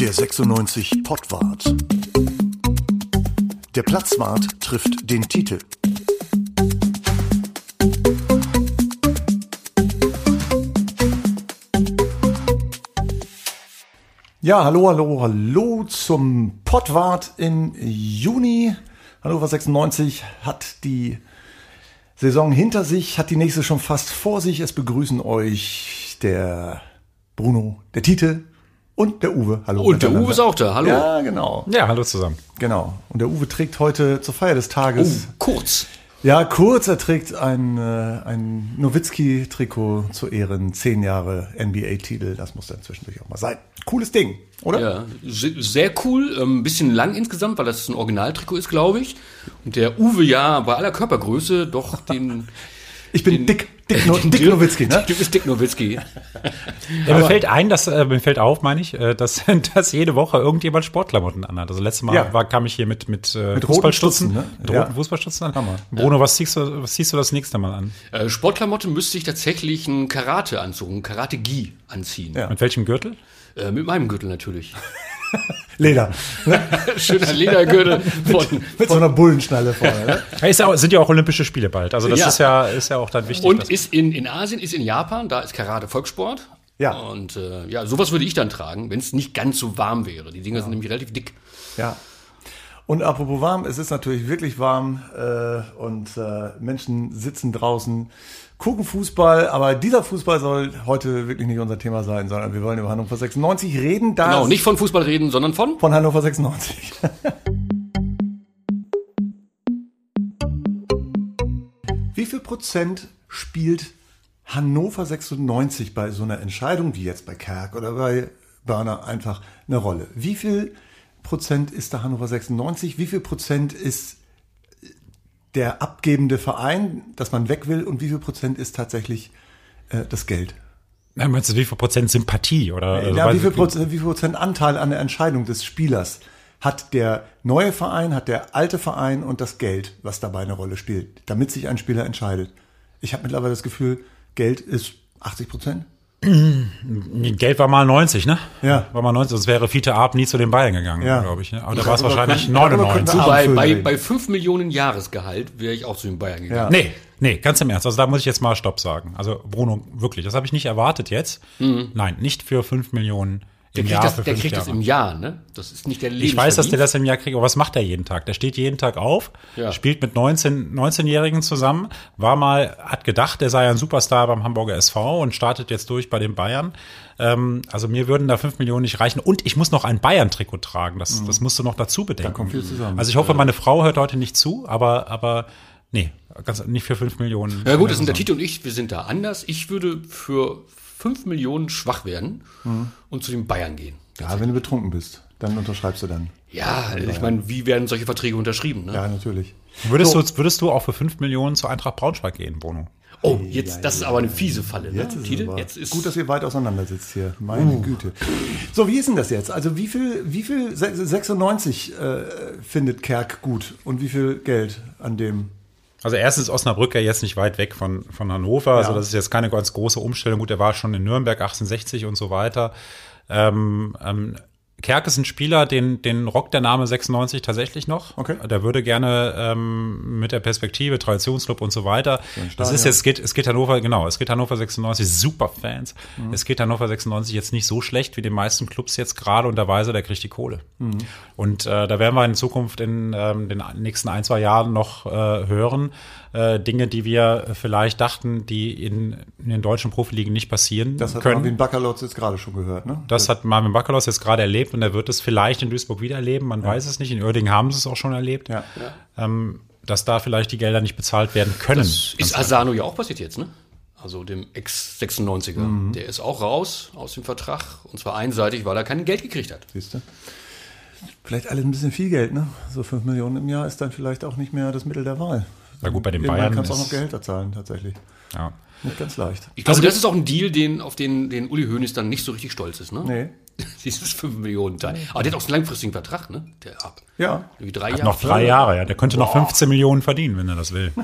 Der 96 Pottwart. Der Platzwart trifft den Titel. Ja, hallo, hallo, hallo zum Pottwart im Juni. Hannover 96 hat die Saison hinter sich, hat die nächste schon fast vor sich. Es begrüßen euch der Bruno, der Tite und der Uwe. Hallo. Und der Uwe ist auch da. Hallo. Ja, genau. Ja, hallo zusammen. Genau. Und der Uwe trägt heute zur Feier des Tages. Oh, kurz. Ja, kurz, er trägt ein, äh, ein Nowitzki-Trikot zu Ehren. Zehn Jahre NBA-Titel, das muss dann zwischendurch auch mal sein. Cooles Ding, oder? Ja, se- sehr cool. Ein ähm, bisschen lang insgesamt, weil das ein Originaltrikot ist, glaube ich. Und der Uwe ja bei aller Körpergröße doch den. Ich bin Dick, Dick, no, Dick Nowitzki, ne? Du bist Dick Nowitzki. Ja, mir fällt ein, dass, äh, mir fällt auf, meine ich, äh, dass, dass jede Woche irgendjemand Sportklamotten anhat. Also letztes Mal Ja. war, kam ich hier mit, mit, äh, Mit roten Fußballstutzen. Stutzen, ne? Mit Ja. roten Fußballstutzen an. Hammer. Bruno, was ziehst du, was ziehst du das nächste Mal an? Äh, Sportklamotte müsste ich tatsächlich einen Karate-Anzug, einen Karate-Gi anziehen. Ja. Mit welchem Gürtel? Äh, mit meinem Gürtel natürlich. Leder. Schöner Ledergürtel von. Mit so einer Bullenschnalle vorne, ne? Ja, ist ja auch, sind ja auch Olympische Spiele bald. Also das Ja. ist ja, ist ja auch dann wichtig. Und ist in, in Asien, ist in Japan, da ist Karate Volkssport. Ja. Und äh, ja, sowas würde ich dann tragen, wenn es nicht ganz so warm wäre. Die Dinger sind nämlich relativ dick. Ja. Und apropos warm, es ist natürlich wirklich warm äh, und äh, Menschen sitzen draußen, gucken Fußball, aber dieser Fußball soll heute wirklich nicht unser Thema sein, sondern wir wollen über Hannover 96 reden. Da Genau, nicht von Fußball reden, sondern von. von Hannover 96. Wie viel Prozent spielt Hannover 96 bei so einer Entscheidung wie jetzt bei Kerk oder bei Börner einfach eine Rolle? Wie viel Prozent ist da Hannover 96? Wie viel Prozent ist der abgebende Verein, dass man weg will und wie viel Prozent ist tatsächlich äh, das Geld? Na, meinst du, wie viel Prozent Sympathie? Oder, also Ja, wie viel, Prozent, wie viel Prozent Anteil an der Entscheidung des Spielers hat der neue Verein, hat der alte Verein und das Geld, was dabei eine Rolle spielt, damit sich ein Spieler entscheidet? Ich habe mittlerweile das Gefühl, Geld ist 80 Prozent. Geld war mal 90, ne? Ja. War mal 90, sonst wäre Fiete Ab nie zu den Bayern gegangen, Ja. glaube ich. Ne? Aber da war es wahrscheinlich könnten 99. wir Bei, bei, bei 5 Millionen Jahresgehalt wäre ich auch zu den Bayern gegangen. Ja. Nee, nee, ganz im Ernst. Also da muss ich jetzt mal Stopp sagen. Also Bruno, wirklich, das habe ich nicht erwartet jetzt. Nein, nicht für 5 Millionen Der kriegt, Jahr das, der kriegt das im Jahr, ne? Das ist nicht der Ich weiß, dass der das im Jahr kriegt, aber was macht er jeden Tag? Der steht jeden Tag auf, Ja. spielt mit 19, 19-Jährigen zusammen, war mal, hat gedacht, er sei ein Superstar beim Hamburger SV und startet jetzt durch bei den Bayern. Ähm, also mir würden da 5 Millionen nicht reichen. Und ich muss noch ein Bayern-Trikot tragen. Das, das musst du noch dazu bedenken. Da kommt viel zusammen. Also ich hoffe, meine Frau hört heute nicht zu, aber, aber nee, ganz, nicht für 5 Millionen. Ja gut, das sind der Tito und ich, wir sind da anders. Ich würde für 5 Millionen schwach werden und zu den Bayern gehen. Ja, wenn du betrunken bist, dann unterschreibst du dann. Ja, ich meine, wie werden solche Verträge unterschrieben? Ne? Ja, natürlich. Würdest, du, würdest du auch für 5 Millionen zu Eintracht Braunschweig gehen, Bruno? Oh, jetzt, das ist aber eine fiese Falle. Ne? Jetzt ist, aber jetzt ist gut, dass ihr weit auseinander sitzt hier. Meine Güte. So, wie ist denn das jetzt? Also wie viel, wie viel 96 äh, findet Kerk gut und wie viel Geld an dem? Also erstens ist Osnabrück ja jetzt nicht weit weg von, von Hannover. Also Ja. das ist jetzt keine ganz große Umstellung. Gut, er war schon in Nürnberg 1860 und so weiter. Ähm, ähm, Kerk ist ein Spieler, den, den rockt der Name 96 tatsächlich noch. Okay. Der würde gerne ähm, mit der Perspektive, Traditionsclub und so weiter. das ist jetzt, es geht, es geht Hannover, genau, es geht Hannover 96, super Fans. Mhm. Es geht Hannover 96 jetzt nicht so schlecht wie den meisten Clubs jetzt gerade und der Weise, der kriegt die Kohle. Mhm. Und äh, da werden wir in Zukunft in ähm, den nächsten ein, zwei Jahren noch äh, hören. Äh, Dinge, die wir vielleicht dachten, die in, in den deutschen Profiligen nicht passieren Das hat können. Marvin Baccalotz jetzt gerade schon gehört, ne? Das hat Marvin Bacalhaus jetzt gerade erlebt und er wird es vielleicht in Duisburg wieder erleben. Man weiß es nicht. In Oerding haben sie es auch schon erlebt. Ja. Ähm, dass da vielleicht die Gelder nicht bezahlt werden können. Ist Asano ja auch passiert jetzt, ne? Also dem Ex-96er. Mhm. Der ist auch raus aus dem Vertrag. Und zwar einseitig, weil er kein Geld gekriegt hat. Siehst du? Vielleicht alles ein bisschen viel Geld, ne? So 5 Millionen im Jahr ist dann vielleicht auch nicht mehr das Mittel der Wahl. Na gut, bei den Irgendwann Bayern kannst du auch noch Gehälter zahlen, tatsächlich. Ja. Nicht ganz leicht. Ich glaube, das ist auch ein Deal, den, auf den, den Uli Hoeneß dann nicht so richtig stolz ist, ne? Nee. Dieses 5 Millionen Teil. Aber der hat auch einen langfristigen Vertrag, ne? Der ab. Ja. Drei Hat Jahre. noch drei Jahre, ja. Der könnte noch 15 Millionen verdienen, wenn er das will.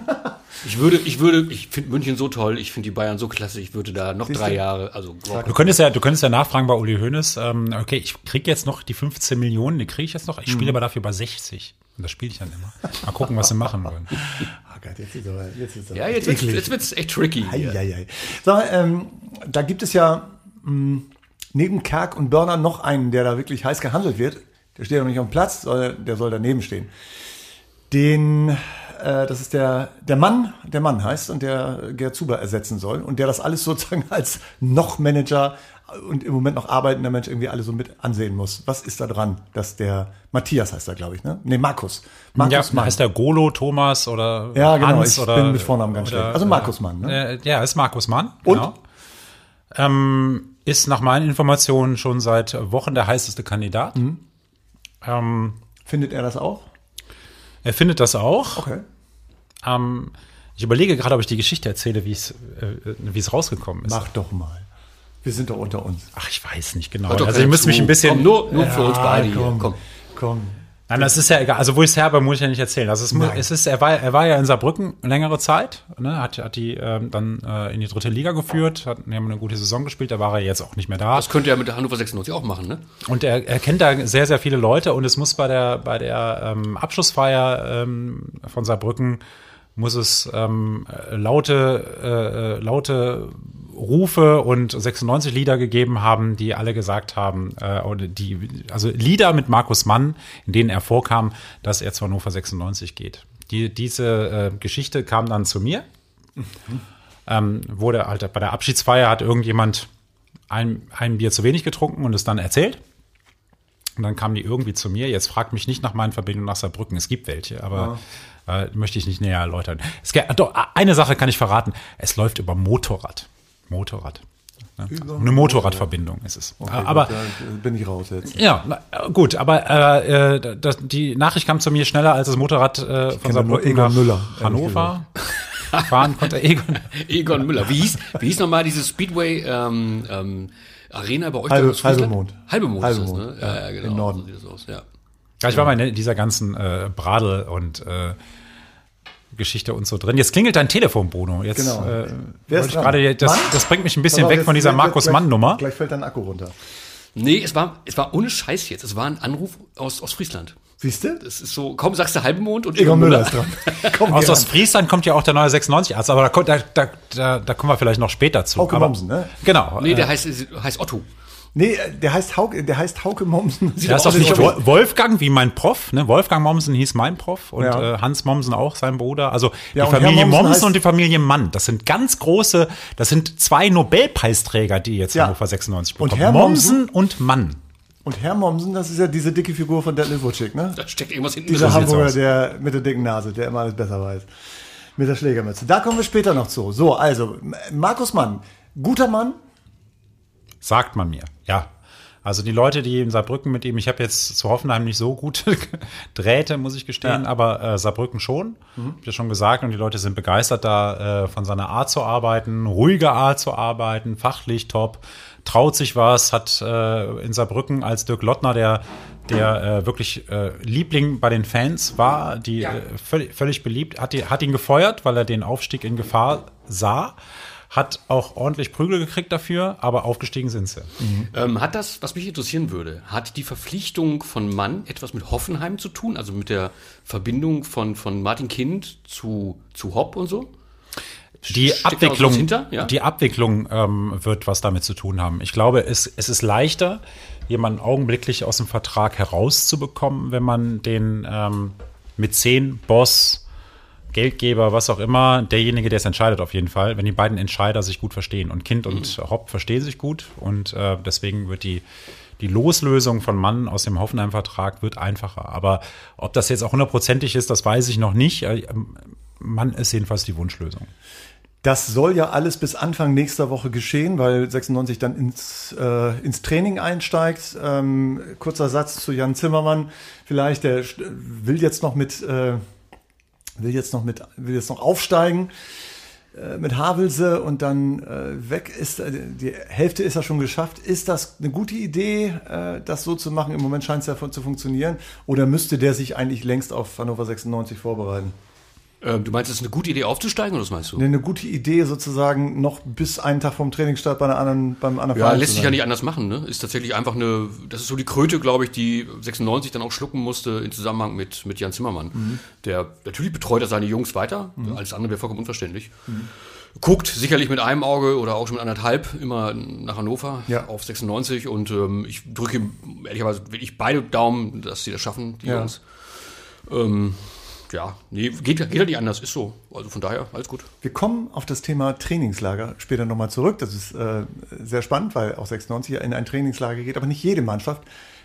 Ich würde, ich würde, ich finde München so toll, ich finde die Bayern so klasse, ich würde da noch drei Jahre, also Du könntest ja, du könntest ja nachfragen bei Uli Hoeneß, ähm, okay, ich krieg jetzt noch die 15 Millionen, die kriege ich jetzt noch, ich spiele aber dafür bei 60. Und das spiele ich dann immer. Mal gucken, was sie machen wollen. Ah Gott, jetzt ist aber, jetzt ist aber ja, jetzt jetzt wird's echt tricky. hier. Eieiei. Sag mal, ähm, da gibt es ja mh, neben Kerk und Börner noch einen, der da wirklich heiß gehandelt wird. Der steht noch nicht auf dem Platz, soll, der soll daneben stehen. Den, äh, das ist der, der Mann, der Mann heißt und der Gerd Zuber ersetzen soll und der das alles sozusagen als noch Manager und im Moment noch arbeitender Mensch irgendwie alle so mit ansehen muss. Was ist da dran, dass der Matthias heißt er, glaube ich, ne? Nee, Markus. Markus ja, Mann. heißt der Golo, Thomas oder Ja, genau, Hans ich oder, bin mit Vornamen ganz oder, schlecht. Also Markus Mann, ne? Äh, ja, ist Markus Mann. Und? Genau. Ähm, ist nach meinen Informationen schon seit Wochen der heißeste Kandidat. Mhm. Ähm, Findet er das auch? er findet das auch. Okay. Ähm, ich überlege gerade, ob ich die Geschichte erzähle, wie es äh, wie es rausgekommen ist. Mach doch mal. Wir sind doch unter uns. Ach, ich weiß nicht genau. Also ich müsste mich ein bisschen. Komm, nur, nur für uns beide hier. komm, Komm. komm. Nein, das ist ja egal. Also wo ich es her habe, muss ich ja nicht erzählen. Also es, Nein. es ist, er war, er war ja in Saarbrücken längere Zeit, ne, hat, hat die ähm, dann äh, in die dritte Liga geführt, hat, die haben eine gute Saison gespielt, da war er jetzt auch nicht mehr da. Das könnte er mit der Hannover 96 auch machen, ne? Und er, er kennt da sehr, sehr viele Leute und es muss bei der, bei der ähm, Abschlussfeier ähm, von Saarbrücken muss es ähm, äh, laute, äh, äh, laute Rufe und 96 Lieder gegeben haben, die alle gesagt haben, äh, oder die, also Lieder mit Markus Mann, in denen er vorkam, dass er zu Hannover 96 geht. Die, diese äh, Geschichte kam dann zu mir. Ähm, wurde halt bei der Abschiedsfeier hat irgendjemand ein, ein Bier zu wenig getrunken und es dann erzählt. Und dann kamen die irgendwie zu mir. Jetzt fragt mich nicht nach meinen Verbindungen nach Saarbrücken. Es gibt welche, aber äh, möchte ich nicht näher erläutern. Es, doch, eine Sache kann ich verraten. Es läuft über Motorrad. Motorrad. Ne? Eine Motorradverbindung ist es. Okay, aber gut, da bin ich raus jetzt. ja, na, gut, aber äh, äh, das, die Nachricht kam zu mir schneller, als das Motorrad äh, von Saarbrücken Egon nach Müller, Hannover fahren konnte. Egon. Egon Müller. Wie hieß, wie hieß nochmal diese Speedway ähm, ähm, Arena bei euch? Halbe-? Halbe Mond. Halbe Mond Halbe ist das, Mond, ne? Ja, ja, ja, genau. im Norden. So sieht das aus, ja. Ja, ich war mal in dieser ganzen äh, Bradel und äh, Geschichte und so drin. Jetzt klingelt dein Telefon, Bruno. Jetzt Genau. äh, Wer ist ich gerade, das, das bringt mich ein bisschen weg von dieser Markus gleich- Mann-Nummer. Gleich fällt dein Akku runter. Nee, es war, es war ohne Scheiß jetzt. Es war ein Anruf aus, aus Friesland. Siehst du? Es ist so, kaum sagst du halben Mond und Egon Müller ist dran. Komm, Aus geh ran. Ostfriesland kommt ja auch der neue 96-Arzt, aber da, da, da, da, kommen wir vielleicht noch später zu. Hauke Mommsen, ne? Genau. Nee, äh, der heißt, heißt Otto. Nee, der heißt Hauke, der heißt Hauke Mommsen. Sieht der ist doch nicht Wolfgang wie mein Prof, ne? Wolfgang Mommsen hieß mein Prof und Ja. äh, Hans Mommsen auch sein Bruder. Also die Ja, und Familie Mommsen Mommsen und die Familie Mann, das sind ganz große, das sind zwei Nobelpreisträger, die jetzt Ja. Hannover 96 Und bekommen. Herr Mommsen und Mann. Und Herr Mommsen, das ist ja diese dicke Figur von Detlef Wutschig, ne? Da steckt irgendwas hinten Dieser Hamburger, der mit der dicken Nase, der immer alles besser weiß. Mit der Schlägermütze. Da kommen wir später noch zu. So, also, Markus Mann, guter Mann. Sagt man mir, ja. Also die Leute, die in Saarbrücken mit ihm, ich habe jetzt zu Hoffenheim nicht so gute Drähte, muss ich gestehen, Ja. aber äh, Saarbrücken schon, hab ich ja schon gesagt, und die Leute sind begeistert da äh, von seiner Art zu arbeiten, ruhige Art zu arbeiten, fachlich top, traut sich was, hat äh, in Saarbrücken als Dirk Lottner, der der äh, wirklich äh, Liebling bei den Fans war, die äh, völlig, völlig beliebt, hat, die, hat ihn gefeuert, weil er den Aufstieg in Gefahr sah, hat auch ordentlich Prügel gekriegt dafür, aber aufgestiegen sind sie. Ähm, hat das, was mich interessieren würde, hat die Verpflichtung von Mann etwas mit Hoffenheim zu tun? Also mit der Verbindung von, von Martin Kind zu, zu Hopp und so? Die Steckt Abwicklung, hinter? Ja? die Abwicklung ähm, wird was damit zu tun haben. Ich glaube, es, es ist leichter, jemanden augenblicklich aus dem Vertrag herauszubekommen, wenn man den ähm, Mäzen, Boss, Geldgeber, was auch immer, derjenige, der es entscheidet auf jeden Fall, wenn die beiden Entscheider sich gut verstehen. Und Kind und Hopp verstehen sich gut und äh, deswegen wird die die Loslösung von Mann aus dem Hoffenheim-Vertrag wird einfacher. Aber ob das jetzt auch hundertprozentig ist, das weiß ich noch nicht. Äh, Mann ist jedenfalls die Wunschlösung. Das soll ja alles bis Anfang nächster Woche geschehen, weil 96 dann ins, äh, ins Training einsteigt. Ähm, kurzer Satz zu Jan Zimmermann. Vielleicht, der will jetzt noch mit, äh, will jetzt noch mit, will jetzt noch aufsteigen äh, mit Havelse und dann äh, weg ist, äh, die Hälfte ist ja schon geschafft. Ist das eine gute Idee, äh, das so zu machen? Im Moment scheint es ja zu funktionieren. Oder müsste der sich eigentlich längst auf Hannover 96 vorbereiten? Ähm, du meinst, es ist eine gute Idee aufzusteigen oder was meinst du? Eine, eine gute Idee sozusagen noch bis einen Tag vom Trainingsstart bei einer anderen, beim anderen Ja, Verein lässt zu sich ja sein. nicht anders machen. Ne? Ist tatsächlich einfach eine, das ist so die Kröte, glaube ich, die 96 dann auch schlucken musste in Zusammenhang mit, mit Jan Zimmermann. Mhm. Der natürlich betreut er seine Jungs weiter, alles andere wäre vollkommen unverständlich. Guckt sicherlich mit einem Auge oder auch schon mit anderthalb immer nach Hannover Ja. auf 96 und ähm, ich drücke ihm ehrlicherweise wirklich beide Daumen, dass sie das schaffen, die Ja. Jungs. Ähm, ja, nee, geht, geht halt nicht anders, ist so. Also von daher, alles gut. Wir kommen auf das Thema Trainingslager später nochmal zurück. Das ist äh, sehr spannend, weil auch 96 ja in ein Trainingslager geht, aber nicht jede Mannschaft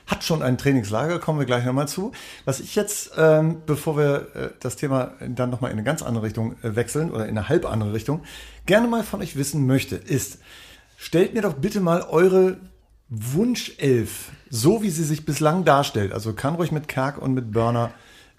hat schon ein Trainingslager, kommen wir gleich nochmal zu. Was ich jetzt, ähm, bevor wir äh, das Thema dann nochmal in eine ganz andere Richtung äh, wechseln oder in eine halb andere Richtung, gerne mal von euch wissen möchte, ist, stellt mir doch bitte mal eure Wunschelf, so wie sie sich bislang darstellt, also kann ruhig mit Kerk und mit Burner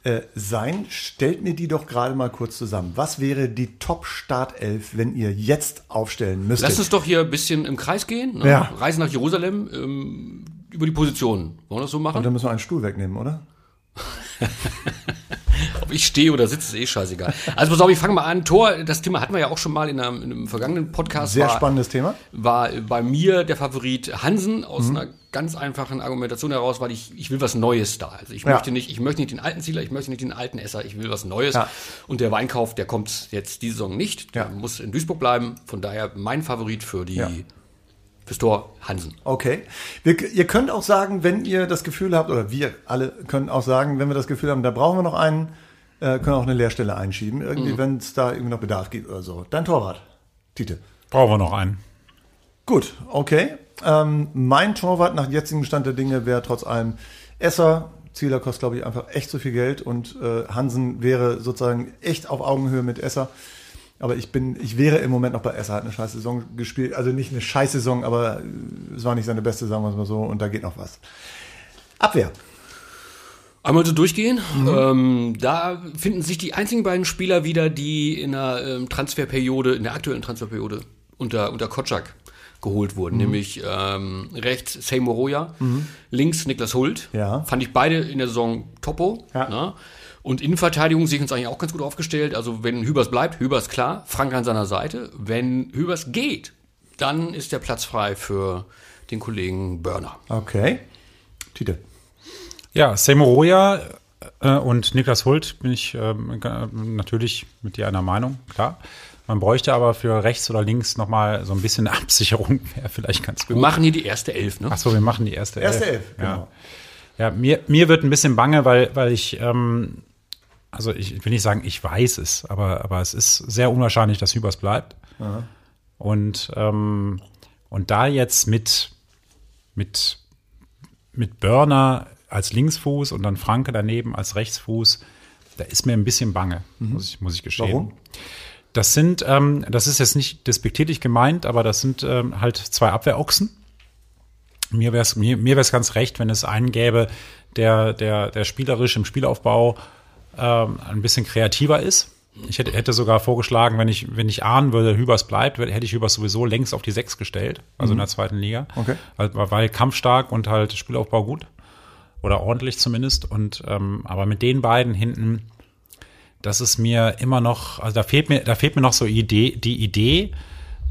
äh, sein, stellt mir die doch gerade mal kurz zusammen. Was wäre die Top-Startelf, wenn ihr jetzt aufstellen müsstet? Lass uns doch hier ein bisschen im Kreis gehen. Ne? Ja. Reisen nach Jerusalem ähm, über die Positionen. Wollen wir das so und machen? dann müssen wir einen Stuhl wegnehmen, oder? Ob ich stehe oder sitze, ist eh scheißegal. Also pass auf, ich fange mal an. Tor, das Thema hatten wir ja auch schon mal in einem, in einem vergangenen Podcast. Sehr war, spannendes Thema. War bei mir der Favorit Hansen aus Mhm. einer ganz einfachen Argumentation heraus, weil ich, ich will was Neues da. Also ich Ja. möchte nicht, ich möchte nicht den alten Zieler, ich möchte nicht den alten Esser, ich will was Neues. Ja. Und der Weinkauf, der kommt jetzt diese Saison nicht. Der Ja. muss in Duisburg bleiben. Von daher mein Favorit für die Fürs Tor Hansen. Okay. Wir, ihr könnt auch sagen, wenn ihr das Gefühl habt, oder wir alle können auch sagen, wenn wir das Gefühl haben, da brauchen wir noch einen, äh, können auch eine Leerstelle einschieben, irgendwie, wenn es da irgendwie noch Bedarf gibt oder so. Dein Torwart, Tite. Brauchen wir noch einen. Gut, okay. Ähm, mein Torwart nach jetzigem Stand der Dinge wäre trotz allem Esser. Zieler kostet, glaube ich, einfach echt zu viel Geld und äh, Hansen wäre sozusagen echt auf Augenhöhe mit Esser. Aber ich bin, ich wäre im Moment noch bei Esser, hat eine scheiß Saison gespielt. Also nicht eine scheiß Saison, aber es war nicht seine beste, sagen wir es mal so, und da geht noch was. Abwehr. Einmal so durchgehen. Ähm, da finden sich die einzigen beiden Spieler wieder, die in der ähm, Transferperiode, in der aktuellen Transferperiode unter, unter Kotschak geholt wurden. Nämlich ähm, rechts Seymour Roya, links Niklas Hult. Ja. Fand ich beide in der Saison topo. Ja. Und Innenverteidigung sehe ich uns eigentlich auch ganz gut aufgestellt. Also wenn Hübers bleibt, Hübers klar, Frank an seiner Seite. Wenn Hübers geht, dann ist der Platz frei für den Kollegen Börner. Okay. Tite. Ja, Semoroja äh, und Niklas Hult bin ich ähm, natürlich mit dir einer Meinung, klar. Man bräuchte aber für rechts oder links nochmal so ein bisschen Absicherung, wäre vielleicht ganz Wir gut. machen hier die erste Elf, ne? Achso, wir machen die erste Erste Elf. Elf, genau. Ja, ja mir, mir wird ein bisschen bange, weil, weil ich, ähm, also ich will nicht sagen, ich weiß es, aber, aber es ist sehr unwahrscheinlich, dass Hübers bleibt. Und, ähm, und da jetzt mit, mit, mit Börner als Linksfuß und dann Franke daneben als Rechtsfuß, da ist mir ein bisschen bange, muss, ich, muss ich gestehen. Warum? Das sind, ähm, das ist jetzt nicht despektierlich gemeint, aber das sind ähm, halt zwei Abwehrochsen. Mir wäre es mir, mir wär's ganz recht, wenn es einen gäbe, der, der, der spielerisch im Spielaufbau ähm, ein bisschen kreativer ist. Ich hätte, hätte sogar vorgeschlagen, wenn ich, wenn ich ahnen würde, Hübers bleibt, hätte ich Hübers sowieso längst auf die Sechs gestellt, also in der zweiten Liga. Okay. Also, weil kampfstark und halt Spielaufbau gut. Oder ordentlich zumindest. Und ähm, aber mit den beiden hinten, das ist mir immer noch, also da fehlt mir, da fehlt mir noch so Idee, die Idee,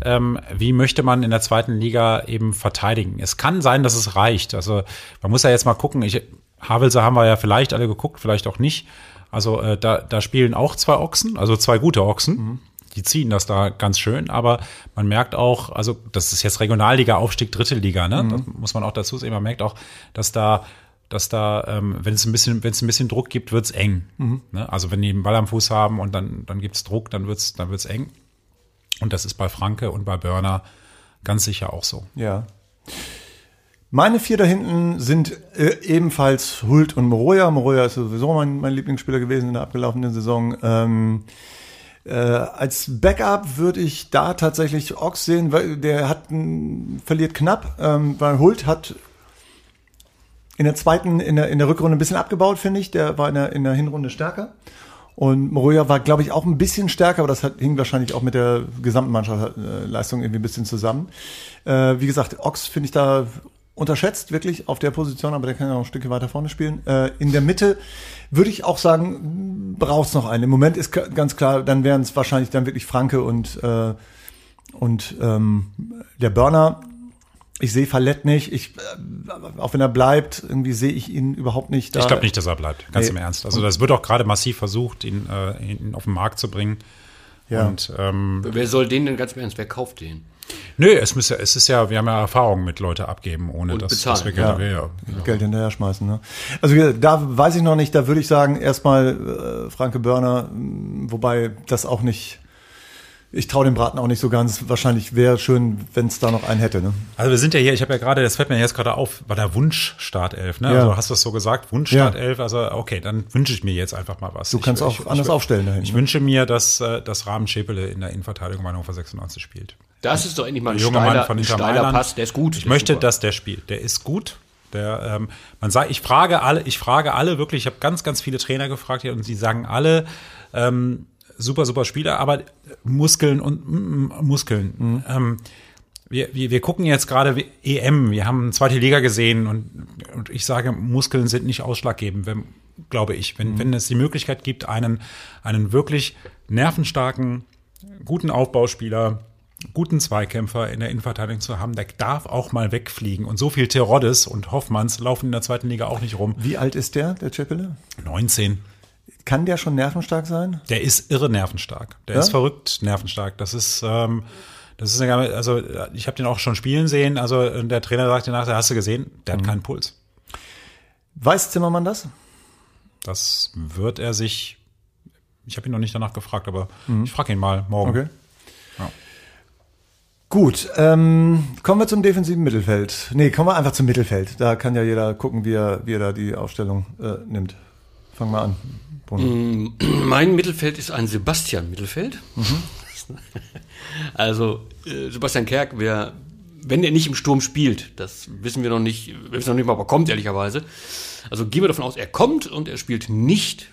ähm, wie möchte man in der zweiten Liga eben verteidigen. Es kann sein, dass es reicht. Also man muss ja jetzt mal gucken. Ich, Havelse haben wir ja vielleicht alle geguckt, vielleicht auch nicht. Also äh, da, da spielen auch zwei Ochsen, also zwei gute Ochsen. Die ziehen das da ganz schön, aber man merkt auch, also das ist jetzt Regionalliga, Aufstieg, dritte Liga, ne? Das muss man auch dazu sehen. Man merkt auch, dass da dass da, ähm, wenn es ein bisschen, wenn es ein bisschen Druck gibt, wird's eng. Ne? Also wenn die einen Ball am Fuß haben und dann, dann gibt's Druck, dann wird's, dann wird's eng. Und das ist bei Franke und bei Börner ganz sicher auch so. Ja. Meine vier da hinten sind äh, ebenfalls Hult und Moroja. Moroja ist sowieso mein, mein Lieblingsspieler gewesen in der abgelaufenen Saison. Ähm, äh, als Backup würde ich da tatsächlich Ox sehen, weil der hat n- verliert knapp, ähm, weil Hult hat in der zweiten, in der, in der Rückrunde ein bisschen abgebaut, finde ich. Der war in der, in der Hinrunde stärker. Und Moroja war, glaube ich, auch ein bisschen stärker, aber das hat, hing wahrscheinlich auch mit der gesamten Mannschaftsleistung irgendwie ein bisschen zusammen. Äh, wie gesagt, Ox finde ich da unterschätzt, wirklich auf der Position, aber der kann ja noch ein Stückchen weiter vorne spielen. Äh, in der Mitte würde ich auch sagen, braucht es noch einen. Im Moment ist ganz klar, dann wären es wahrscheinlich dann wirklich Franke und, äh, und ähm, der Burner. Ich sehe Fallett nicht. Ich, äh, auch wenn er bleibt, irgendwie sehe ich ihn überhaupt nicht. Da. Ich glaube nicht, dass er bleibt. Ganz nee. im Ernst. Also das wird auch gerade massiv versucht, ihn, äh, ihn auf den Markt zu bringen. Ja. Und, ähm, wer soll den denn ganz im Ernst? Wer kauft den? Nö, es, muss, es ist ja, wir haben ja Erfahrung mit Leute abgeben, ohne dass, dass, wir Geld, ja, ja, Geld hinterher schmeißen. Ne? Also da weiß ich noch nicht, da würde ich sagen, erstmal äh, Franke Börner, wobei das auch nicht ich traue dem Braten auch nicht so ganz. Wahrscheinlich wäre schön, wenn es da noch einen hätte. Ne? Also wir sind ja hier, ich habe ja gerade, das fällt mir jetzt gerade auf, war der Wunsch Startelf. Ne? Ja. Also hast du das so gesagt, Wunsch Startelf. Ja. Also okay, dann wünsche ich mir jetzt einfach mal was. Du ich, kannst auch ich, anders ich, aufstellen dahin. Ich ne? wünsche mir, dass, äh, dass Rahmen Schäpele in der Innenverteidigung bei Hannover 96 spielt. Das ist doch endlich mal ein steiler, Mann von Inter steiler Pass. Der ist gut. Ich möchte, super. dass der spielt. Der ist gut. Der, ähm, man sagt, ich frage alle, ich frage alle wirklich, ich habe ganz, ganz viele Trainer gefragt hier und sie sagen alle, ähm, super, super Spieler, aber Muskeln und mm, Muskeln. Mhm. Ähm, wir, wir, wir gucken jetzt gerade EM, wir haben zweite Liga gesehen und, und ich sage, Muskeln sind nicht ausschlaggebend, wenn, glaube ich. Wenn, mhm. wenn es die Möglichkeit gibt, einen, einen wirklich nervenstarken, guten Aufbauspieler, guten Zweikämpfer in der Innenverteidigung zu haben, der darf auch mal wegfliegen. Und so viel Teroddes und Hoffmanns laufen in der zweiten Liga auch nicht rum. Wie alt ist der, der Chapelle? 19. Kann der schon nervenstark sein? Der ist irre nervenstark. Der ja? ist verrückt nervenstark. Das ist, ähm, das ist eine, also ich habe den auch schon spielen sehen. Also der Trainer sagte nachher, hast du gesehen, der hat mhm. keinen Puls. Weiß Zimmermann das? Das wird er sich. Ich habe ihn noch nicht danach gefragt, aber mhm. ich frage ihn mal morgen. Okay. Gut, ähm, kommen wir zum defensiven Mittelfeld. Nee, kommen wir einfach zum Mittelfeld. Da kann ja jeder gucken, wie er, wie er da die Aufstellung äh, nimmt. Fangen wir an. Mm, mein Mittelfeld ist ein Sebastian-Mittelfeld. Mhm. Also äh, Sebastian Kerk, wer, wenn er nicht im Sturm spielt, das wissen wir noch nicht, wir wissen noch nicht mal, ob er kommt, ehrlicherweise. Also gehen wir davon aus, er kommt und er spielt nicht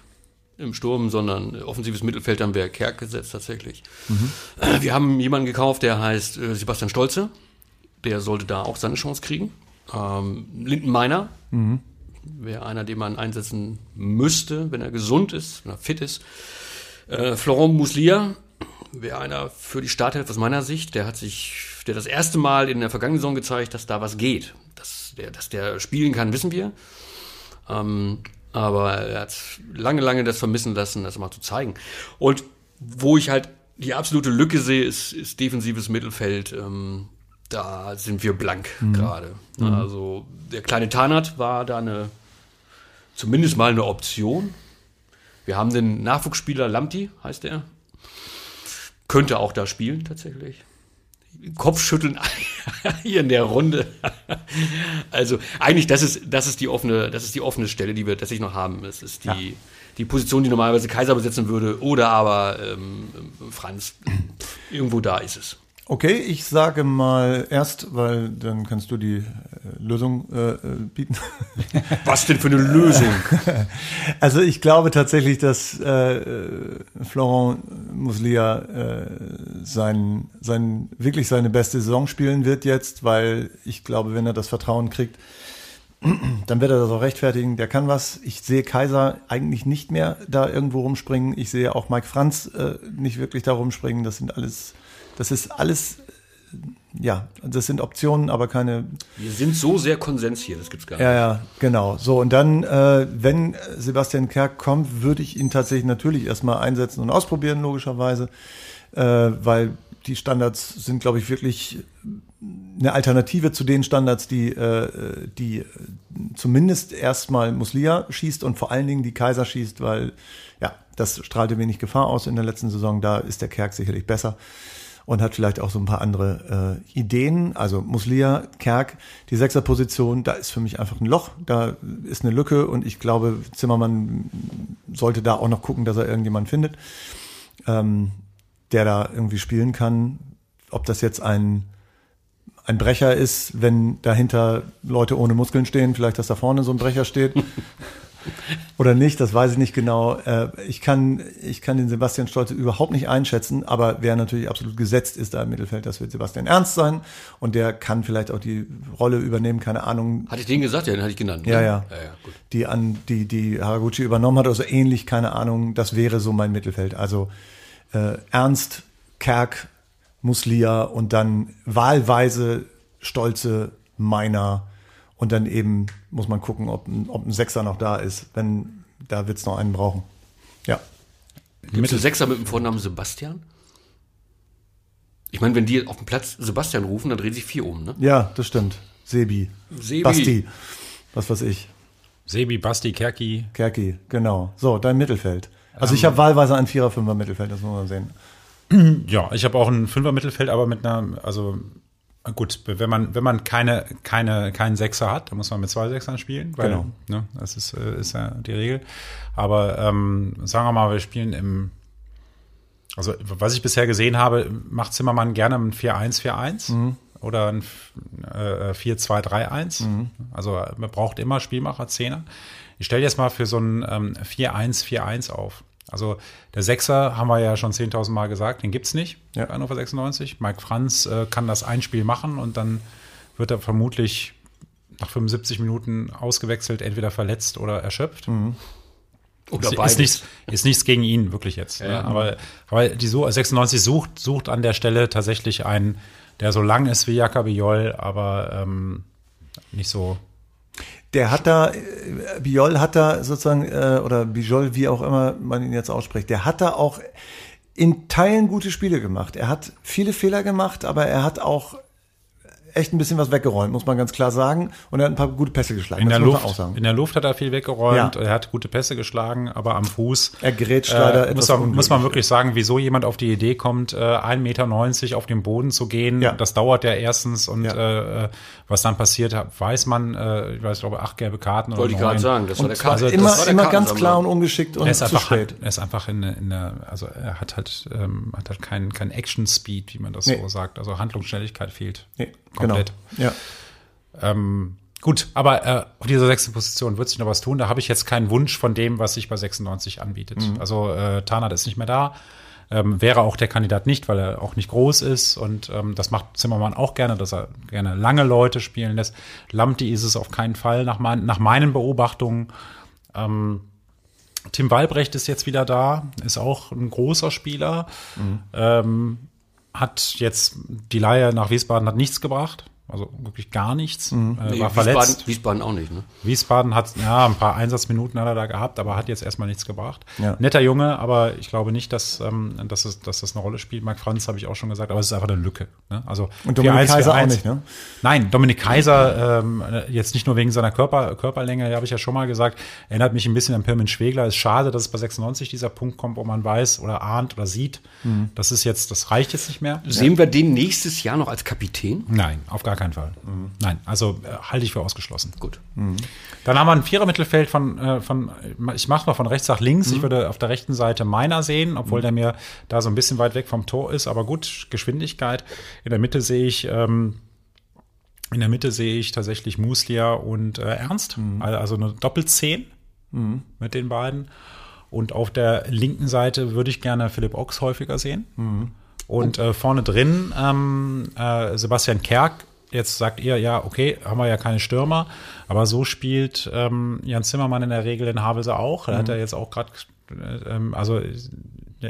im Sturm, sondern offensives Mittelfeld, dann wäre Kerk gesetzt tatsächlich. Mhm. Wir haben jemanden gekauft, der heißt äh, Sebastian Stolze. Der sollte da auch seine Chance kriegen. Ähm, Linden Meiner, mhm wäre einer, den man einsetzen müsste, wenn er gesund ist, wenn er fit ist. Äh, Florent Muslia wäre einer für die Starthilfe aus meiner Sicht. Der hat sich, der das erste Mal in der vergangenen Saison gezeigt, dass da was geht. Dass der, dass der spielen kann, wissen wir. Ähm, aber er hat lange, lange das vermissen lassen, das mal zu zeigen. Und wo ich halt die absolute Lücke sehe, ist, ist defensives Mittelfeld. Ähm, da sind wir blank mhm. gerade. Mhm. Also der kleine Tarnat war da eine zumindest mal eine Option. Wir haben den Nachwuchsspieler Lamti, heißt er. Könnte auch da spielen, tatsächlich. Kopfschütteln hier in der Runde. also eigentlich, das ist, das ist die offene, das ist die offene Stelle, die wir tatsächlich noch haben. Es ist die, ja. die Position, die normalerweise Kaiser besetzen würde, oder aber ähm, Franz. Irgendwo da ist es. Okay, ich sage mal erst, weil dann kannst du die äh, Lösung äh, äh bieten. Was denn für eine Lösung? Also ich glaube tatsächlich, dass äh, Florent Muslia äh, sein, sein, wirklich seine beste Saison spielen wird jetzt, weil ich glaube, wenn er das Vertrauen kriegt, dann wird er das auch rechtfertigen. Der kann was. Ich sehe Kaiser eigentlich nicht mehr da irgendwo rumspringen. Ich sehe auch Mike Franz äh, nicht wirklich da rumspringen. Das sind alles das ist alles, ja, das sind Optionen, aber keine. Wir sind so sehr Konsens hier, das gibt's gar nicht. Ja, ja, genau. So, und dann, äh, wenn Sebastian Kerk kommt, würde ich ihn tatsächlich natürlich erstmal einsetzen und ausprobieren, logischerweise, äh, weil die Standards sind, glaube ich, wirklich eine Alternative zu den Standards, die, äh, die zumindest erstmal Muslia schießt und vor allen Dingen die Kaiser schießt, weil ja, das strahlte wenig Gefahr aus in der letzten Saison. Da ist der Kerk sicherlich besser und hat vielleicht auch so ein paar andere äh, Ideen. Also Muslia, Kerk, die Sechserposition, da ist für mich einfach ein Loch, da ist eine Lücke und ich glaube, Zimmermann sollte da auch noch gucken, dass er irgendjemand findet, ähm, der da irgendwie spielen kann. Ob das jetzt ein ein Brecher ist, wenn dahinter Leute ohne Muskeln stehen, vielleicht, dass da vorne so ein Brecher steht. Oder nicht, das weiß ich nicht genau. Äh, ich kann, ich kann den Sebastian Stolze überhaupt nicht einschätzen, aber wer natürlich absolut gesetzt ist da im Mittelfeld, das wird Sebastian Ernst sein und der kann vielleicht auch die Rolle übernehmen, keine Ahnung. Hatte ich den gesagt? Ja, den hatte ich genannt. ne? Ja, ja. ja, ja gut. Die an, die, die Haraguchi übernommen hat, also ähnlich, keine Ahnung, das wäre so mein Mittelfeld. Also äh, Ernst, Kerk, Muslia und dann wahlweise Stolze, Meiner und dann eben muss man gucken, ob ein, ob ein Sechser noch da ist. Wenn, da wird's noch einen brauchen. Ja. Gibt es einen Sechser mit dem Vornamen Sebastian? Ich meine, wenn die auf dem Platz Sebastian rufen, dann drehen sich vier um, ne? Ja, das stimmt. Sebi. Sebi. Basti. Was weiß ich. Sebi, Basti, Kerki. Kerki, genau. So, dein Mittelfeld. Also ich habe wahlweise ein Vierer, Fünfer Mittelfeld, das muss man sehen. Ja, ich habe auch ein Fünfer-Mittelfeld, aber mit einer, also gut, wenn man, wenn man keine, keine, keinen Sechser hat, dann muss man mit zwei Sechsern spielen. Weil, Genau. Ne, das ist, äh, ist ja die Regel. Aber ähm, sagen wir mal, wir spielen im, also was ich bisher gesehen habe, macht Zimmermann gerne ein 4-1-4-1 oder ein äh, 4-2-3-1. Also man braucht immer Spielmacher, Zehner. Ich stelle jetzt mal für so ein ähm, 4-1-4-1 auf. Also der Sechser haben wir ja schon 10.000 Mal gesagt, den gibt's nicht Ja. bei Hannover 96. Mike Franz äh, kann das ein Spiel machen und dann wird er vermutlich nach 75 Minuten ausgewechselt, entweder verletzt oder erschöpft. Oder Ist, beides. ist, nichts, ist nichts gegen ihn, wirklich jetzt. Ne? Aber, aber die so 96 sucht, sucht an der Stelle tatsächlich einen, der so lang ist wie Jakob Joll, aber ähm, nicht so. Der hat da, äh, Biol hat da sozusagen, äh, oder Bijol, wie auch immer man ihn jetzt ausspricht, der hat da auch in Teilen gute Spiele gemacht. Er hat viele Fehler gemacht, aber er hat auch echt ein bisschen was weggeräumt, muss man ganz klar sagen. Und er hat ein paar gute Pässe geschlagen. In der, das muss Luft, man auch sagen. in der Luft hat er viel weggeräumt, Ja. er hat gute Pässe geschlagen, aber am Fuß Er grätscht leider äh, etwas muss, man, muss man wirklich sagen, wieso jemand auf die Idee kommt, äh, 1,90 Meter auf den Boden zu gehen. Ja. Das dauert ja erstens und Ja. äh, was dann passiert, weiß man, äh, ich weiß, ich glaube, acht gelbe Karten Wollte ich oder gerade neun. sagen, das war der Karten. immer, das war der immer ganz klar und ungeschickt und Er ist zu einfach, spät. er ist einfach in, in der, also er hat halt, ähm, hat halt keinen kein Action Speed, wie man das Nee. so sagt. Also Handlungsschnelligkeit fehlt. Nee, Komplett. Genau. Ja. Ähm, gut, aber äh, auf dieser sechsten Position wird sich noch was tun. Da habe ich jetzt keinen Wunsch von dem, was sich bei 96 anbietet. Mhm. Also äh, Tarnath ist nicht mehr da. Ähm, wäre auch der Kandidat nicht, weil er auch nicht groß ist. Und ähm, das macht Zimmermann auch gerne, dass er gerne lange Leute spielen lässt. Lamti ist es auf keinen Fall nach, mein, nach meinen Beobachtungen. Ähm, Tim Walbrecht ist jetzt wieder da, ist auch ein großer Spieler. Ähm, hat jetzt die Leihe nach Wiesbaden hat nichts gebracht. Also wirklich gar nichts. Äh, Nee, war verletzt. Wiesbaden, Wiesbaden auch nicht, ne? Wiesbaden hat, ja, ein paar Einsatzminuten hat er da gehabt, aber hat jetzt erstmal nichts gebracht. Ja. Netter Junge, aber ich glaube nicht, dass, ähm, dass, es, dass das eine Rolle spielt. Marc Franz habe ich auch schon gesagt, aber es ist einfach eine Lücke. Ne? Also Und Dominik 4-1, Kaiser auch 4-1. nicht, ne? Nein, Dominik Kaiser, ähm, jetzt nicht nur wegen seiner Körper, Körperlänge, habe ich ja schon mal gesagt, erinnert mich ein bisschen an Pirmin Schwegler. Ist schade, dass es bei 96 dieser Punkt kommt, wo man weiß oder ahnt oder sieht, Mhm. das ist jetzt, das reicht jetzt nicht mehr. Sehen wir den nächstes Jahr noch als Kapitän? Nein, auf gar keinen Fall. Mhm. Nein, also äh, halte ich für ausgeschlossen. Gut. Dann haben wir ein Vierer-Mittelfeld von, äh, von ich mach's mal von rechts nach links. Ich würde auf der rechten Seite Meiner sehen, obwohl der mir da so ein bisschen weit weg vom Tor ist. Aber gut, Geschwindigkeit. In der Mitte sehe ich, ähm, in der Mitte sehe ich tatsächlich Muslia und äh, Ernst. Also eine Doppelzehn mit den beiden. Und auf der linken Seite würde ich gerne Philipp Ochs häufiger sehen. Und äh, vorne drin ähm, äh, Sebastian Kerk. Jetzt sagt ihr, ja, okay, haben wir ja keine Stürmer, aber so spielt ähm, Jan Zimmermann in der Regel in Havelse auch. Da hat er jetzt auch gerade, äh, ähm, also äh,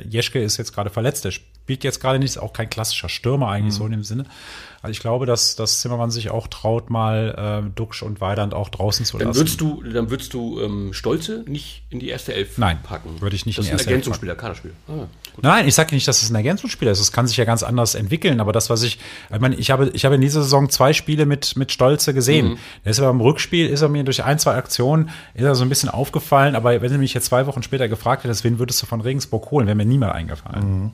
Jeschke ist jetzt gerade verletzt, der spielt jetzt gerade nicht, ist auch kein klassischer Stürmer eigentlich so in dem Sinne. Also ich glaube, dass, dass Zimmermann sich auch traut, mal äh, Duxch und Weidand auch draußen zu Dann lassen. würdest du, dann würdest du ähm, Stolze nicht in die erste Elf Nein, packen. würde ich nicht das in die ist erste ein Elf Ergänzungsspieler, Kaderspieler. Ah, gut. Nein, ich sage nicht, dass es ein Ergänzungsspieler ist. Es kann sich ja ganz anders entwickeln. Aber das, was ich, ich meine, ich habe, ich habe in dieser Saison zwei Spiele mit mit Stolze gesehen. Der ist aber im Rückspiel, ist er mir durch ein, zwei Aktionen, ist er so ein bisschen aufgefallen. Aber wenn du mich jetzt zwei Wochen später gefragt hättest, wen würdest du von Regensburg holen, wäre mir niemand eingefallen.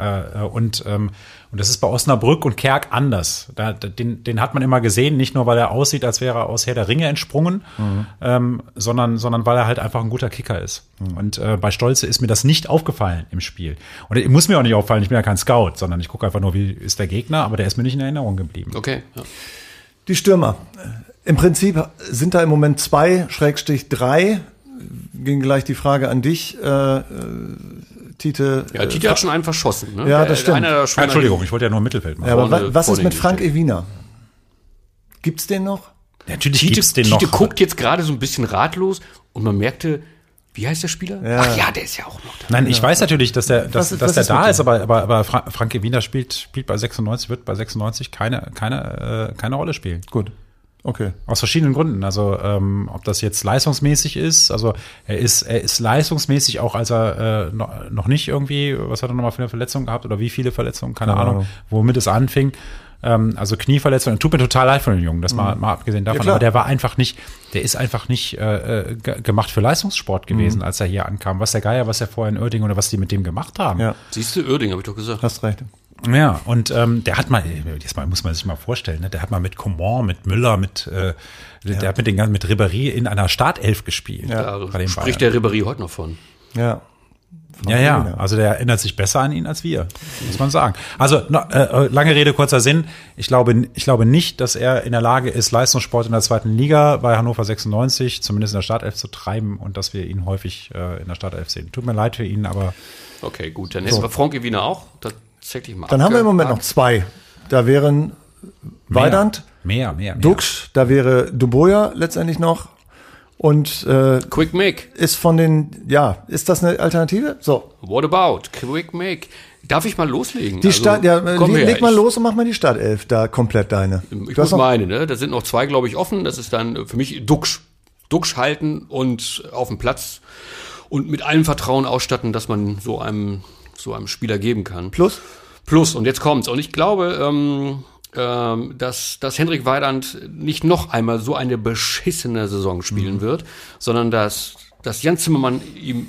Äh, und, ähm, und das ist bei Osnabrück und Kerk anders. Da, den, den hat man immer gesehen, nicht nur, weil er aussieht, als wäre er aus Herr der Ringe entsprungen, ähm, sondern, sondern weil er halt einfach ein guter Kicker ist. Und äh, bei Stolze ist mir das nicht aufgefallen im Spiel. Und es muss mir auch nicht auffallen, ich bin ja kein Scout, sondern ich gucke einfach nur, wie ist der Gegner, aber der ist mir nicht in Erinnerung geblieben. Okay. Ja. Die Stürmer. Im Prinzip sind da im Moment zwei, Schrägstrich drei. Ging gleich die Frage an dich, äh, äh, Tite. Ja, Tite äh, hat schon einen verschossen. Ne? Ja, Der- das stimmt. Einer der schon Entschuldigung, ich wollte ja nur Mittelfeld machen. Ja, aber vorne- wa was ist mit Frank hingestellt. Ewiner? Gibt's den noch? Natürlich Tite, gibt's den Tite noch. guckt jetzt gerade so ein bisschen ratlos und man merkte, wie heißt der Spieler? Ja. Ach ja, der ist ja auch noch da. Nein, ich weiß natürlich, dass der, dass, Was- dass was der ist da ist, aber, aber, aber Fra Frank Wiener spielt, spielt bei 96, wird bei 96 keine, keine, äh, keine Rolle spielen. Gut. Okay. Aus verschiedenen Gründen. Also ähm, ob das jetzt leistungsmäßig ist, also er ist, er ist leistungsmäßig auch, als er äh, noch, noch nicht irgendwie, was hat er nochmal für eine Verletzung gehabt oder wie viele Verletzungen, keine, Keine Ahnung, Ahnung. womit es anfing. Ähm, also Knieverletzung, tut mir total leid von den Jungen, das mal, mal abgesehen davon, klar. aber der war einfach nicht, der ist einfach nicht äh, äh, ge- gemacht für Leistungssport gewesen, als er hier ankam. Was der Geier, was er vorher in Oerding oder was die mit dem gemacht haben. Ja, Siehst du, Oerding, habe ich doch gesagt. hast recht. Ja, und ähm, der hat mal, jetzt mal muss man sich mal vorstellen, ne, der hat mal mit Coman, mit Müller, mit äh, der hat mit den ganzen mit Ribéry in einer Startelf gespielt. Bei den spricht Bayern. der Ribéry heute noch von. Ja. Ja, ja, also der erinnert sich besser an ihn als wir, muss man sagen. Also no, äh, lange Rede kurzer Sinn. Ich glaube, ich glaube nicht, dass er in der Lage ist, Leistungssport in der zweiten Liga bei Hannover 96 zumindest in der Startelf zu treiben und dass wir ihn häufig äh, in der Startelf sehen. Tut mir leid für ihn, aber Okay, gut. Dann hätten wir Frank Wiener auch. Tatsächlich mal. Dann haben wir im Moment noch zwei. Da wären Weidand, mehr, mehr, mehr. Dux, da wäre Duboya letztendlich noch. Und äh, Quick Make. ist von den, ja, ist das eine Alternative? So, What about? Quick Make. Darf ich mal loslegen? die Also, Start, ja, äh, komm leg, her, leg mal ich- los und mach mal die Startelf da komplett deine. Ich Du muss meine, ne? Da sind noch zwei, glaube ich, offen. Das ist dann für mich Duxch. Duxch halten und auf dem Platz und mit allem Vertrauen ausstatten, dass man so einem, so einem Spieler geben kann. Plus? Plus, und jetzt kommt's. Und ich glaube, ähm, ähm, dass, dass Hendrik Weidand nicht noch einmal so eine beschissene Saison spielen Mhm. wird, sondern dass, dass Jan Zimmermann ihm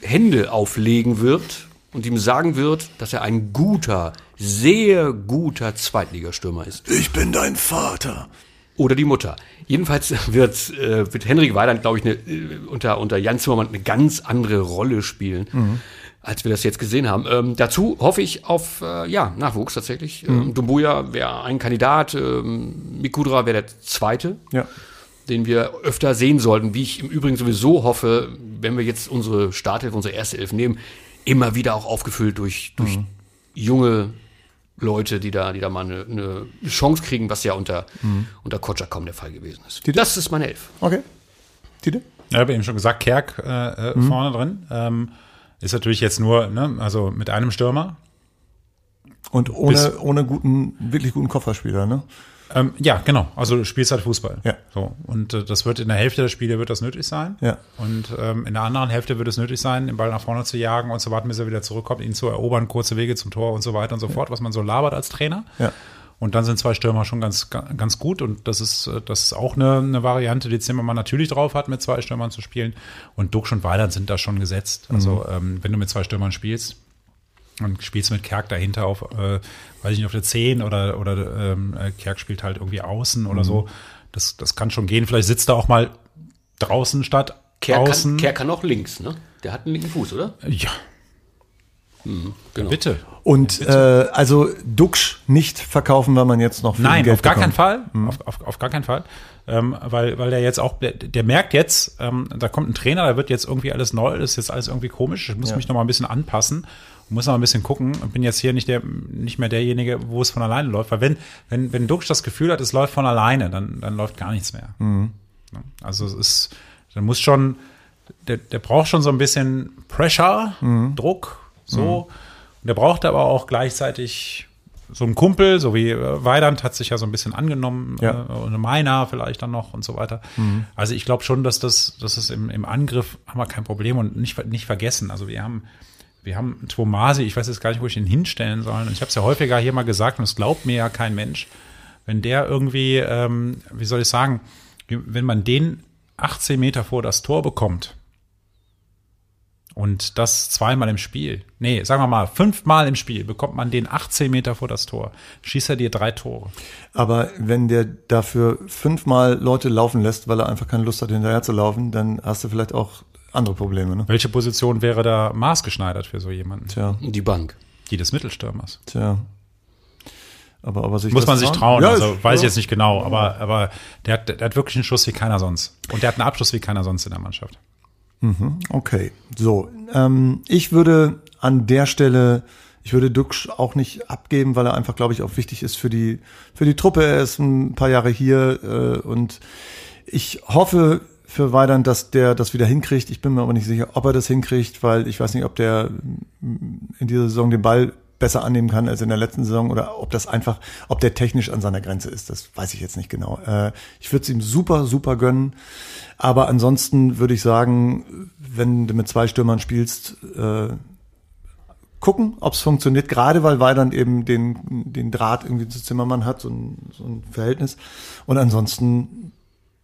Hände auflegen wird und ihm sagen wird, dass er ein guter, sehr guter Zweitligastürmer ist. Ich bin dein Vater. Oder die Mutter. Jedenfalls wird, äh, wird Henrik Weidand, glaube ich, eine, äh, unter, unter Jan Zimmermann eine ganz andere Rolle spielen, als wir das jetzt gesehen haben. Ähm, dazu hoffe ich auf äh, ja, Nachwuchs tatsächlich. Ähm, Dumbuya wäre ein Kandidat, ähm, Mikudra wäre der zweite, Ja. den wir öfter sehen sollten, wie ich im Übrigen sowieso hoffe, wenn wir jetzt unsere Startelf, unsere erste Elf nehmen, immer wieder auch aufgefüllt durch, durch junge Leute, die da, die da mal eine, eine Chance kriegen, was ja unter, unter Kotschak kaum der Fall gewesen ist. Das ist meine Elf. Okay. Tite? Ja, habe eben schon gesagt, Kerk äh, äh, vorne drin. Ähm, ist natürlich jetzt nur, ne, also mit einem Stürmer. Und ohne, ohne guten, wirklich guten Kofferspieler, ne? Ähm, ja, genau. Also du spielst halt Fußball. Ja. So. Und äh, das wird in der Hälfte der Spiele wird das nötig sein. Ja. Und ähm, in der anderen Hälfte wird es nötig sein, den Ball nach vorne zu jagen und zu warten, bis er wieder zurückkommt, ihn zu erobern, kurze Wege zum Tor und so weiter und so fort, was man so labert als Trainer. Ja. Und dann sind zwei Stürmer schon ganz, ganz gut. Und das ist, äh, das ist auch eine, eine Variante, die Zimmermann natürlich drauf hat, mit zwei Stürmern zu spielen. Und Duxch und Weiland sind da schon gesetzt. Also, ähm, wenn du mit zwei Stürmern spielst, und spielst mit Kerk dahinter auf, äh, weiß ich nicht, auf der 10 oder, oder ähm, äh, Kerk spielt halt irgendwie außen oder so. Das, das kann schon gehen. Vielleicht sitzt er auch mal draußen statt Kerr außen. kann, Kerr kann auch links, ne? Der hat einen linken Fuß, oder? ja, Genau. bitte. Und äh, also Duxch nicht verkaufen, weil man jetzt noch viel Nein, Geld auf gar bekommt. keinen Fall. Auf, auf, auf gar keinen Fall. Ähm, weil, weil der jetzt auch, der, der merkt jetzt, ähm, da kommt ein Trainer, da wird jetzt irgendwie alles neu, das ist jetzt alles irgendwie komisch. Ich muss Ja. mich noch mal ein bisschen anpassen, muss noch mal ein bisschen gucken und bin jetzt hier nicht der, nicht mehr derjenige, wo es von alleine läuft. Weil wenn, wenn, wenn Duxch das Gefühl hat, es läuft von alleine, dann, dann läuft gar nichts mehr. Mhm. Ne? Also es ist, dann muss schon, der, der braucht schon so ein bisschen Pressure, Mhm. Druck, so. Und der braucht aber auch gleichzeitig so einen Kumpel, so wie äh, Weidand hat sich ja so ein bisschen angenommen, Ja. Mhm. äh, und Meiner vielleicht dann noch und so weiter. Also ich glaube schon, dass das, dass es im, im Angriff haben wir kein Problem und nicht, nicht vergessen. Also wir haben, wir haben Tomasi, ich weiß jetzt gar nicht, wo ich ihn hinstellen soll. Und ich habe es ja häufiger hier mal gesagt und es glaubt mir ja kein Mensch. Wenn der irgendwie, ähm, wie soll ich sagen, wenn man den 18 Meter vor das Tor bekommt, und das zweimal im Spiel. Nee, sagen wir mal, fünfmal im Spiel bekommt man den 18 Meter vor das Tor. Schießt er dir drei Tore. Aber wenn der dafür fünfmal Leute laufen lässt, weil er einfach keine Lust hat, hinterher zu laufen, dann hast du vielleicht auch andere Probleme, ne? Welche Position wäre da maßgeschneidert für so jemanden? Tja, Die Bank. Die des Mittelstürmers. tja. Aber, aber sich Muss man sich trauen, Ja, also weiß ich ja. jetzt nicht genau, aber, aber der, hat, der hat wirklich einen Schuss wie keiner sonst. Und der hat einen Abschluss wie keiner sonst in der Mannschaft. Okay, so. Ähm, ich würde an der Stelle, ich würde Duxch auch nicht abgeben, weil er einfach, glaube ich, auch wichtig ist für die, für die Truppe. Er ist ein paar Jahre hier äh, und ich hoffe für Weidand, dass der das wieder hinkriegt. Ich bin mir aber nicht sicher, ob er das hinkriegt, weil ich weiß nicht, ob der mm, in dieser Saison den Ball besser annehmen kann als in der letzten Saison oder ob das einfach, ob der technisch an seiner Grenze ist. Das weiß ich jetzt nicht genau. Äh, ich würde es ihm super, super gönnen. Aber ansonsten würde ich sagen, wenn du mit zwei Stürmern spielst, äh, gucken, ob es funktioniert, gerade weil Weidand eben den, den Draht irgendwie zu Zimmermann hat, so ein, so ein Verhältnis. Und ansonsten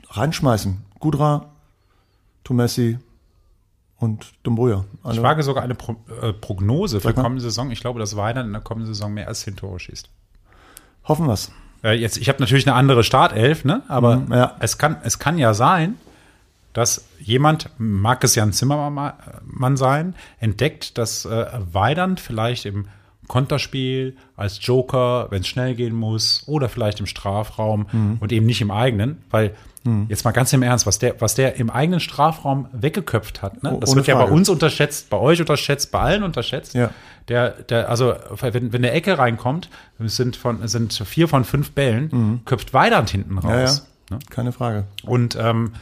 reinschmeißen. Gudra, Tomessi und Dumbuya. Ich Alle- wage sogar eine Pro, äh, Prognose für mal. kommende Saison. Ich glaube, dass Weidand in der kommenden Saison mehr als 10 Tore schießt. Hoffen wir's. Äh, jetzt, ich habe natürlich eine andere Startelf, ne? aber Mhm, ja. es, kann, es kann ja sein, dass jemand, mag es Jan Zimmermann sein, entdeckt, dass äh, Weidand vielleicht im Konterspiel als Joker, wenn es schnell gehen muss, oder vielleicht im Strafraum Mhm. und eben nicht im eigenen, weil jetzt mal ganz im Ernst, was der, was der im eigenen Strafraum weggeköpft hat, ne? Das ohne wird ja bei uns unterschätzt, bei euch unterschätzt, bei allen unterschätzt. Ja. Der, der, also wenn, wenn der Ecke reinkommt, sind von sind vier von fünf Bällen, köpft Weidand hinten Mhm. Ja, ja. raus. Ne? Keine Frage. Und ähm,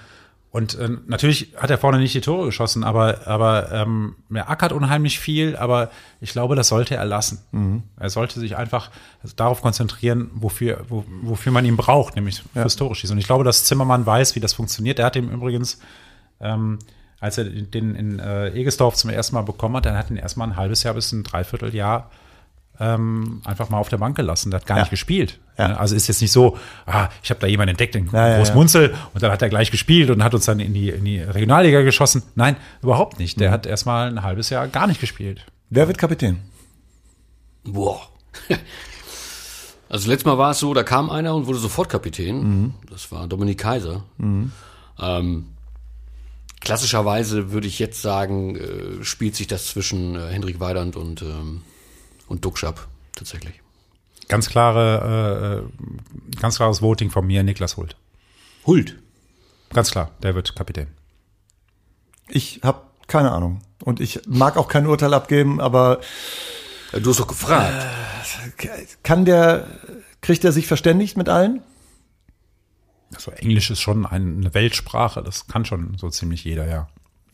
und äh, natürlich hat er vorne nicht die Tore geschossen, aber aber ähm, er ackert unheimlich viel, aber ich glaube, das sollte er lassen. Mhm. Er sollte sich einfach darauf konzentrieren, wofür wo, wofür man ihn braucht, nämlich fürs Tore schießen. Und ich glaube, dass Zimmermann weiß, wie das funktioniert. Er hat ihm übrigens ähm, als er den in äh, Egesdorf zum ersten Mal bekommen hat, dann hat ihn erstmal ein halbes Jahr bis ein Dreivierteljahr ähm, einfach mal auf der Bank gelassen. Der hat gar Ja. nicht gespielt. Ja. Also ist jetzt nicht so, ah, ich habe da jemanden entdeckt, den Ja, ja, Groß ja. Munzel, und dann hat er gleich gespielt und hat uns dann in die, in die Regionalliga geschossen. Nein, überhaupt nicht. Mhm. Der hat erstmal ein halbes Jahr gar nicht gespielt. Wer wird Kapitän? Boah. Also letztes Mal war es so, da kam einer und wurde sofort Kapitän. Das war Dominik Kaiser. Ähm, klassischerweise würde ich jetzt sagen, äh, spielt sich das zwischen äh, Hendrik Weidand und, ähm, und Duxch ab, tatsächlich. Ganz klare, äh, ganz klares Voting von mir, Niklas Hult. Hult. Ganz klar, der wird Kapitän. Ich habe keine Ahnung. Und ich mag auch kein Urteil abgeben, aber Äh, Du hast doch gefragt. kann der, kriegt er sich verständigt mit allen? Also Englisch ist schon eine Weltsprache, das kann schon so ziemlich jeder, ja.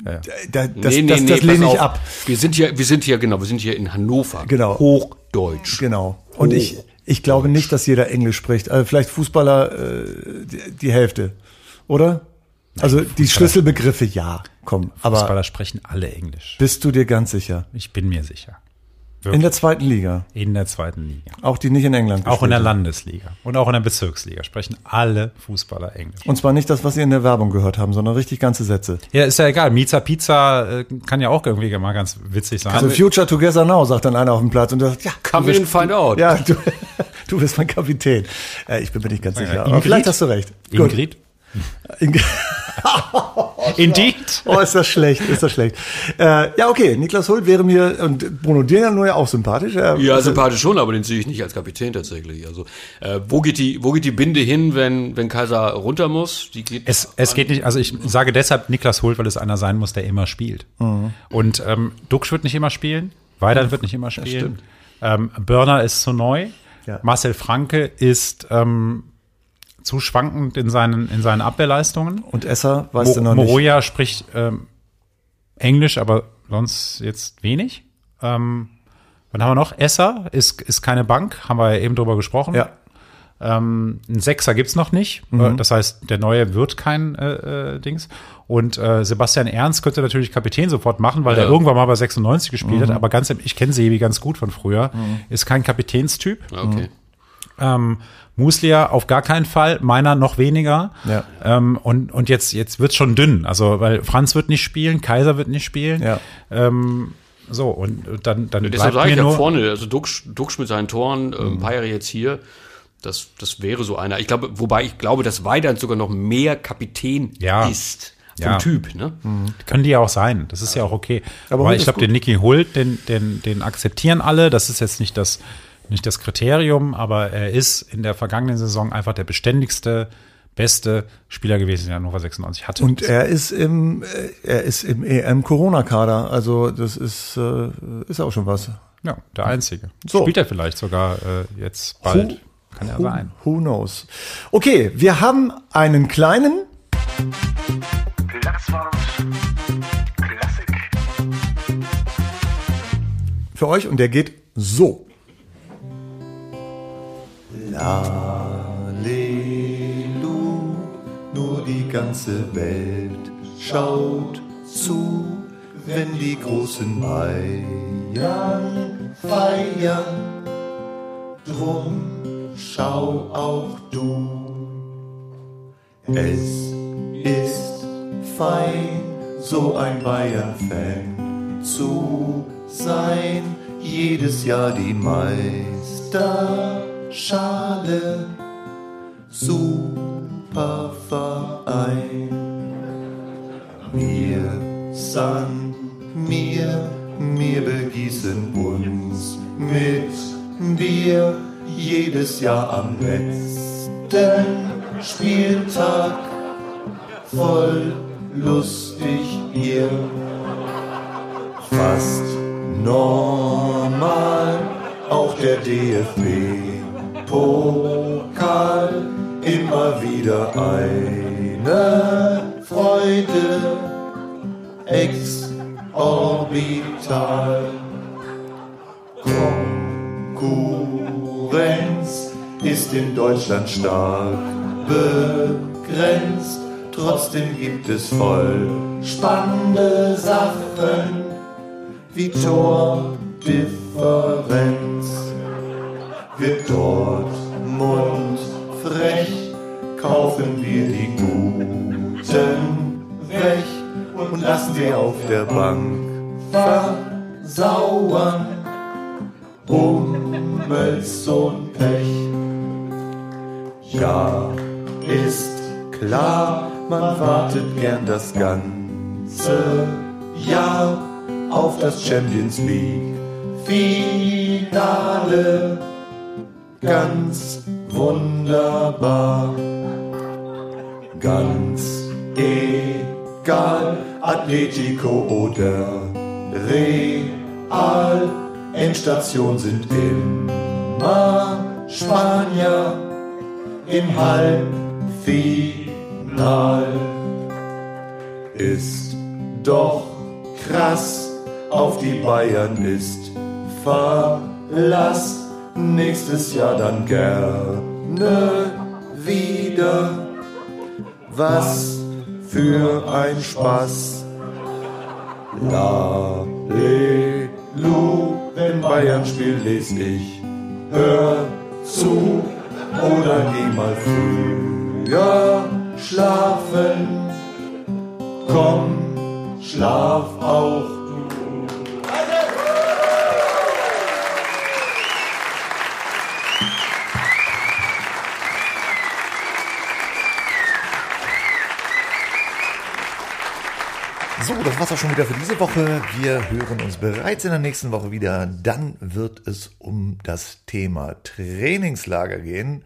Ja. Da, das das, das lehne pass ich auf. ab. Wir sind hier, wir sind hier, genau, wir sind hier in Hannover. Genau. Hochdeutsch. Genau. Und ich, ich glaube nicht, dass jeder Englisch spricht. Also vielleicht Fußballer äh, die, die Hälfte, oder? Also die Schlüsselbegriffe ja, komm. Aber Fußballer sprechen alle Englisch. bist du dir ganz sicher? Ich bin mir sicher. In der zweiten Liga, In der zweiten Liga. auch die nicht in England Auch in der Landesliga und auch in der Bezirksliga sprechen alle Fußballer Englisch. Und zwar nicht das, was Sie in der Werbung gehört haben, sondern richtig ganze Sätze. Ja, ist ja egal. Miza Pizza äh, kann ja auch irgendwie mal ganz witzig sein. Also Future Together Now, sagt dann einer auf dem Platz und sagt, ja, Come du in find out. Ja, du, du bist mein Kapitän. Äh, ich bin mir nicht ganz sicher. Aber Ingrid? vielleicht hast du recht. Gut. Indeed. Oh, ist das schlecht, ist das schlecht. Äh, ja, okay, Niklas Hult wäre mir, und Bruno Dirner ja auch sympathisch. Er- Ja, also, sympathisch schon, aber den sehe ich nicht als Kapitän tatsächlich. Also, äh, wo geht die, wo geht die Binde hin, wenn, wenn Kaiser runter muss? Die geht Es, es geht nicht, also ich sage deshalb Niklas Hult, weil es einer sein muss, der immer spielt. Und ähm, Duxch wird nicht immer spielen, Weidand wird nicht immer spielen. Ähm, Börner ist zu neu. Ja. Marcel Franke ist ähm, zu schwankend in seinen, in seinen Abwehrleistungen. Und Esser, weißt Mo du noch nicht. Moroja spricht ähm, Englisch, aber sonst jetzt wenig. Ähm, was haben wir noch? Esser ist, ist keine Bank, haben wir ja eben drüber gesprochen. Ja, Ähm, ein Sechser gibt's noch nicht. Äh, Das heißt, der Neue wird kein äh, äh, Dings. Und äh, Sebastian Ernst könnte natürlich Kapitän sofort machen, weil Ja. der irgendwann mal bei 96 gespielt hat. Aber ganz, ich kenne Sebi ganz gut von früher. Ist kein Kapitänstyp. Okay. Ähm, Muslia auf gar keinen Fall, meiner noch weniger. Ja. Ähm, und, und jetzt, jetzt wird's schon dünn. Also, weil Franz wird nicht spielen, Kaiser wird nicht spielen. ja. Ähm, so, und und dann, dann Deshalb bleibt sage ich mir ja vorne, also Duxch, Duxch mit seinen Toren, äh, ein paar Jahre jetzt hier, das, das wäre so einer. Ich glaube, wobei ich glaube, dass Weidand sogar noch mehr Kapitän Ja. ist. Vom Ja. Typ, ne? Können die ja auch sein. Das ist ja auch okay. Aber Aber, ich glaube, den Nicky Hult, den, den, den akzeptieren alle. Das ist jetzt nicht das, nicht das Kriterium, aber er ist in der vergangenen Saison einfach der beständigste, beste Spieler gewesen, den Hannover 96 hatte. Und er ist im, äh, er ist im EM-Corona-Kader. Also das ist, äh, ist auch schon was. ja, der einzige. So. Spielt er vielleicht sogar äh, jetzt bald. Kann ja who, sein. Who knows? Okay, wir haben einen kleinen. Für euch und der geht so. Lalelu, nur die ganze Welt schaut zu, wenn die großen Bayern feiern. Drum schau auch du. Es ist fein, so ein Bayern-Fan zu sein. Jedes Jahr die Meisterschale. Super Verein. Wir san mir, wir begießen uns mit Bier jedes Jahr am letzten Spieltag. Voll lustig hier, fast normal, auch der DFB-Pokal immer wieder eine Freude, exorbital. Konkurrenz ist in Deutschland stark begrenzt. Trotzdem gibt es voll spannende Sachen wie Tordifferenz. Wird Dortmund frech, kaufen wir die Guten weg und lassen sie auf der Bank versauern. Hummels und Pech. Ja, ist klar, man wartet gern das ganze Jahr auf das Champions League Finale. Ganz wunderbar, ganz egal, Atletico oder Real, Endstation sind immer Spanier im Halbfinal. Ist doch krass, auf die Bayern ist Verlass. Nächstes Jahr dann gerne wieder. Was für ein Spaß. La, le, lu, wenn Bayern spielt, les ich. Hör zu oder geh mal früher schlafen. Komm, schlaf auch So, das war's auch schon wieder für diese Woche. Wir hören uns bereits in der nächsten Woche wieder. Dann wird es um das Thema Trainingslager gehen,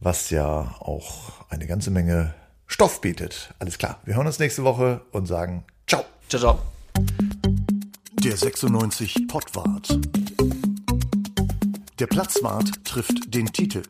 was ja auch eine ganze Menge Stoff bietet. Alles klar, wir hören uns nächste Woche und sagen Ciao. Ciao, ciao. Der 96 Pottwart. Der Platzwart trifft den Titel.